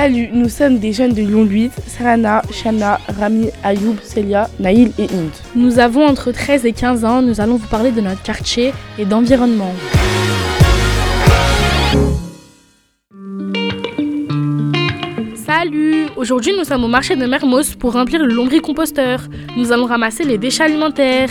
Salut, nous sommes des jeunes de Lyon 8, Sarana, Shana, Rami, Ayoub, Celia, Naïl et Inde. Nous avons entre 13 et 15 ans, nous allons vous parler de notre quartier et d'environnement. Salut Aujourd'hui nous sommes au marché de Mermoz pour remplir le lombricomposteur. Nous allons ramasser les déchets alimentaires.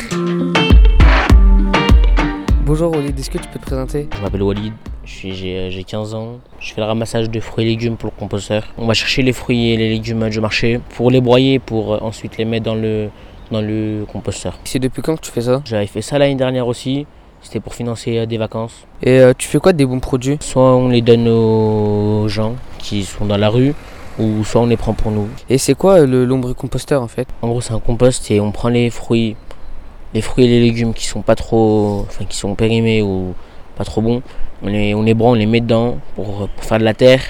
Bonjour Walid, est-ce que tu peux te présenter? Je m'appelle Walid, j'ai 15 ans. Je fais le ramassage de fruits et légumes pour le composteur. On va chercher les fruits et les légumes du marché pour les broyer pour ensuite les mettre dans le, dans le composteur. C'est depuis quand que tu fais ça? J'avais fait ça l'année dernière aussi. C'était pour financer des vacances. Et euh, tu fais quoi des bons produits? Soit on les donne aux gens qui sont dans la rue, ou soit on les prend pour nous. Et c'est quoi le lombricomposteur en fait? En gros, c'est un compost et on prend les fruits, les fruits et les légumes qui sont pas trop, enfin qui sont périmés ou pas trop bons. On les, on les on les met dedans pour, faire de la terre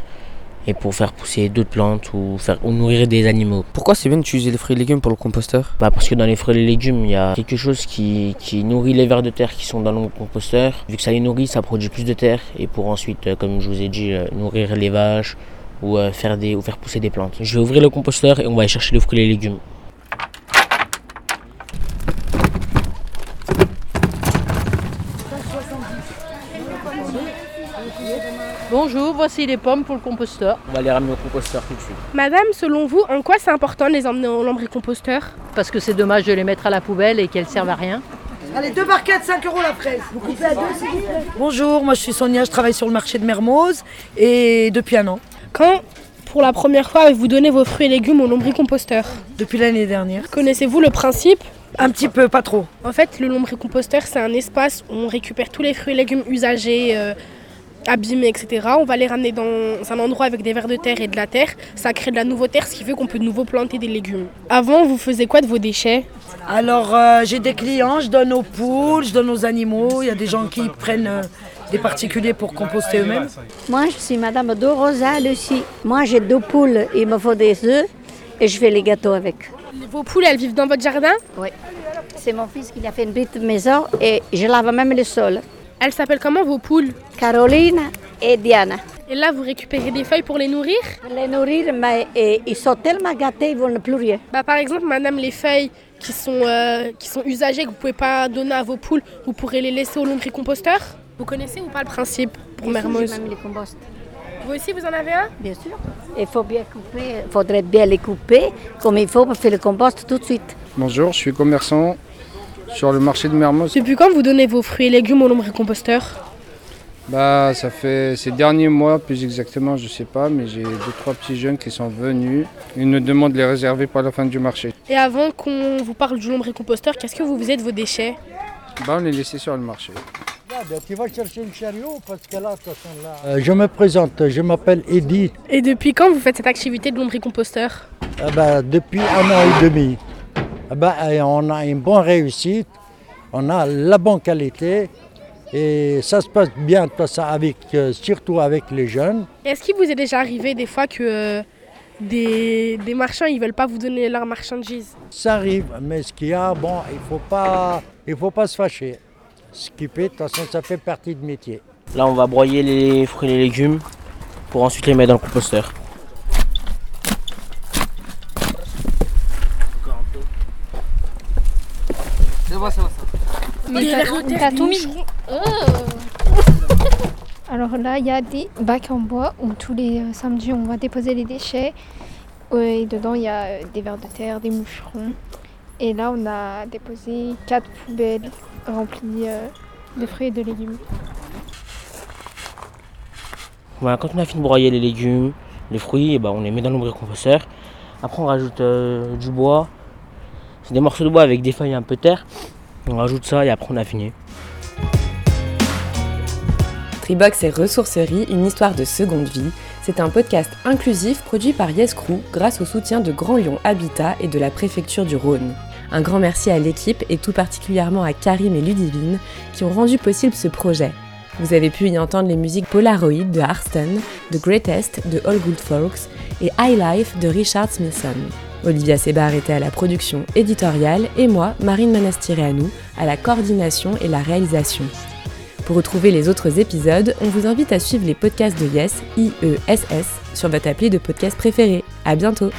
et pour faire pousser d'autres plantes ou faire ou nourrir des animaux. Pourquoi c'est bien d'utiliser les fruits et légumes pour le composteur? Bah Parce que dans les fruits et les légumes, il y a quelque chose qui, qui, nourrit les vers de terre qui sont dans le composteur. Vu que ça les nourrit, ça produit plus de terre et pour ensuite, euh, comme je vous ai dit, euh, nourrir les vaches ou, euh, faire, des, ou faire pousser des plantes. Je vais ouvrir le composteur et on va aller chercher les fruits et les légumes. Bonjour, voici les pommes pour le composteur. On va les ramener au composteur tout de suite. Madame, selon vous, en quoi c'est important de les emmener au lombricomposteur? Parce que c'est dommage de les mettre à la poubelle et qu'elles servent à rien. Allez, deux barquettes, 5 euros la fraise. Vous coupez à deux, Bonjour, moi je suis Sonia, je travaille sur le marché de Mermoz et depuis un an. Quand pour la première fois vous donnez vos fruits et légumes au lombricomposteur? Depuis l'année dernière. Connaissez-vous le principe? Un petit peu, pas trop. En fait, le lombricomposteur, c'est un espace où on récupère tous les fruits et légumes usagés, euh, abîmés, etc. On va les ramener dans un endroit avec des vers de terre et de la terre. Ça crée de la nouvelle terre, ce qui fait qu'on peut de nouveau planter des légumes. Avant, vous faisiez quoi de vos déchets? Alors, euh, j'ai des clients, je donne aux poules, je donne aux animaux. Il y a des gens qui prennent euh, des particuliers pour composter eux-mêmes. Moi, je suis Madame Dorosa Lucie. Moi, j'ai deux poules, il me faut des œufs et je fais les gâteaux avec. Vos poules, elles vivent dans votre jardin Oui. C'est mon fils qui a fait une petite maison et je lave même le sol. Elles s'appellent comment vos poules Caroline et Diana. Et là, vous récupérez des feuilles pour les nourrir Les nourrir, mais ils sont tellement gâtés, ils ne veulent plus rien. Bah, par exemple, madame, les feuilles qui sont, euh, qui sont usagées, que vous ne pouvez pas donner à vos poules, vous pourrez les laisser au lombricomposteur Vous connaissez ou pas le principe pour Mermoz? Vous aussi, vous en avez un? Bien sûr. Il faut bien couper, il faudrait bien les couper comme il faut pour faire le compost tout de suite. Bonjour, je suis commerçant sur le marché de Mermoz. Depuis quand vous donnez vos fruits et légumes au lombricomposteur bah, ça fait ces derniers mois, plus exactement, je sais pas, mais j'ai deux, trois petits jeunes qui sont venus. Ils nous demandent de les réserver pour la fin du marché. Et avant qu'on vous parle du lombricomposteur, qu'est-ce que vous faisiez de vos déchets? Bah, On les laissait sur le marché. Tu vas chercher une chariot parce que là, là... Euh, je me présente, je m'appelle Edith. Et depuis quand vous faites cette activité de lombricomposteur eh ben, Depuis un an et demi. Eh ben, on a une bonne réussite, on a la bonne qualité. Et ça se passe bien, ça, avec, euh, surtout avec les jeunes. Est-ce qu'il vous est déjà arrivé des fois que euh, des, des, marchands ne veulent pas vous donner leur marchandise? Ça arrive, mais ce qu'il y a, bon, il ne faut, pas, faut pas se fâcher. Ce qui fait, de toute façon, ça fait partie du métier. Là, on va broyer les fruits et les légumes pour ensuite les mettre dans le composteur. Alors là, il y a des bacs en bois où tous les euh, samedis on va déposer les déchets. Et dedans, il y a euh, des vers de terre, des moucherons. Et là, on a déposé quatre poubelles remplies euh, de fruits et de légumes. Voilà, quand on a fini de broyer les légumes, les fruits, et ben, on les met dans l'ombricomposteur. Après, on rajoute du bois. C'est des morceaux de bois avec des feuilles un peu terre. On rajoute ça et après on a fini. Tribox et Ressourcerie, une histoire de seconde vie. C'est un podcast inclusif produit par Yes Crew grâce au soutien de Grand Lyon Habitat et de la préfecture du Rhône. Un grand merci à l'équipe et tout particulièrement à Karim et Ludivine qui ont rendu possible ce projet. Vous avez pu y entendre les musiques Polaroid de Harston, The Greatest de All Good Folks et High Life de Richard Smithson. Olivia Sebar était à la production éditoriale et moi, Marine Manastiréanou, à la coordination et la réalisation. Pour retrouver les autres épisodes, on vous invite à suivre les podcasts de Yes, I-E-S-S, sur votre appli de podcast préféré. À bientôt!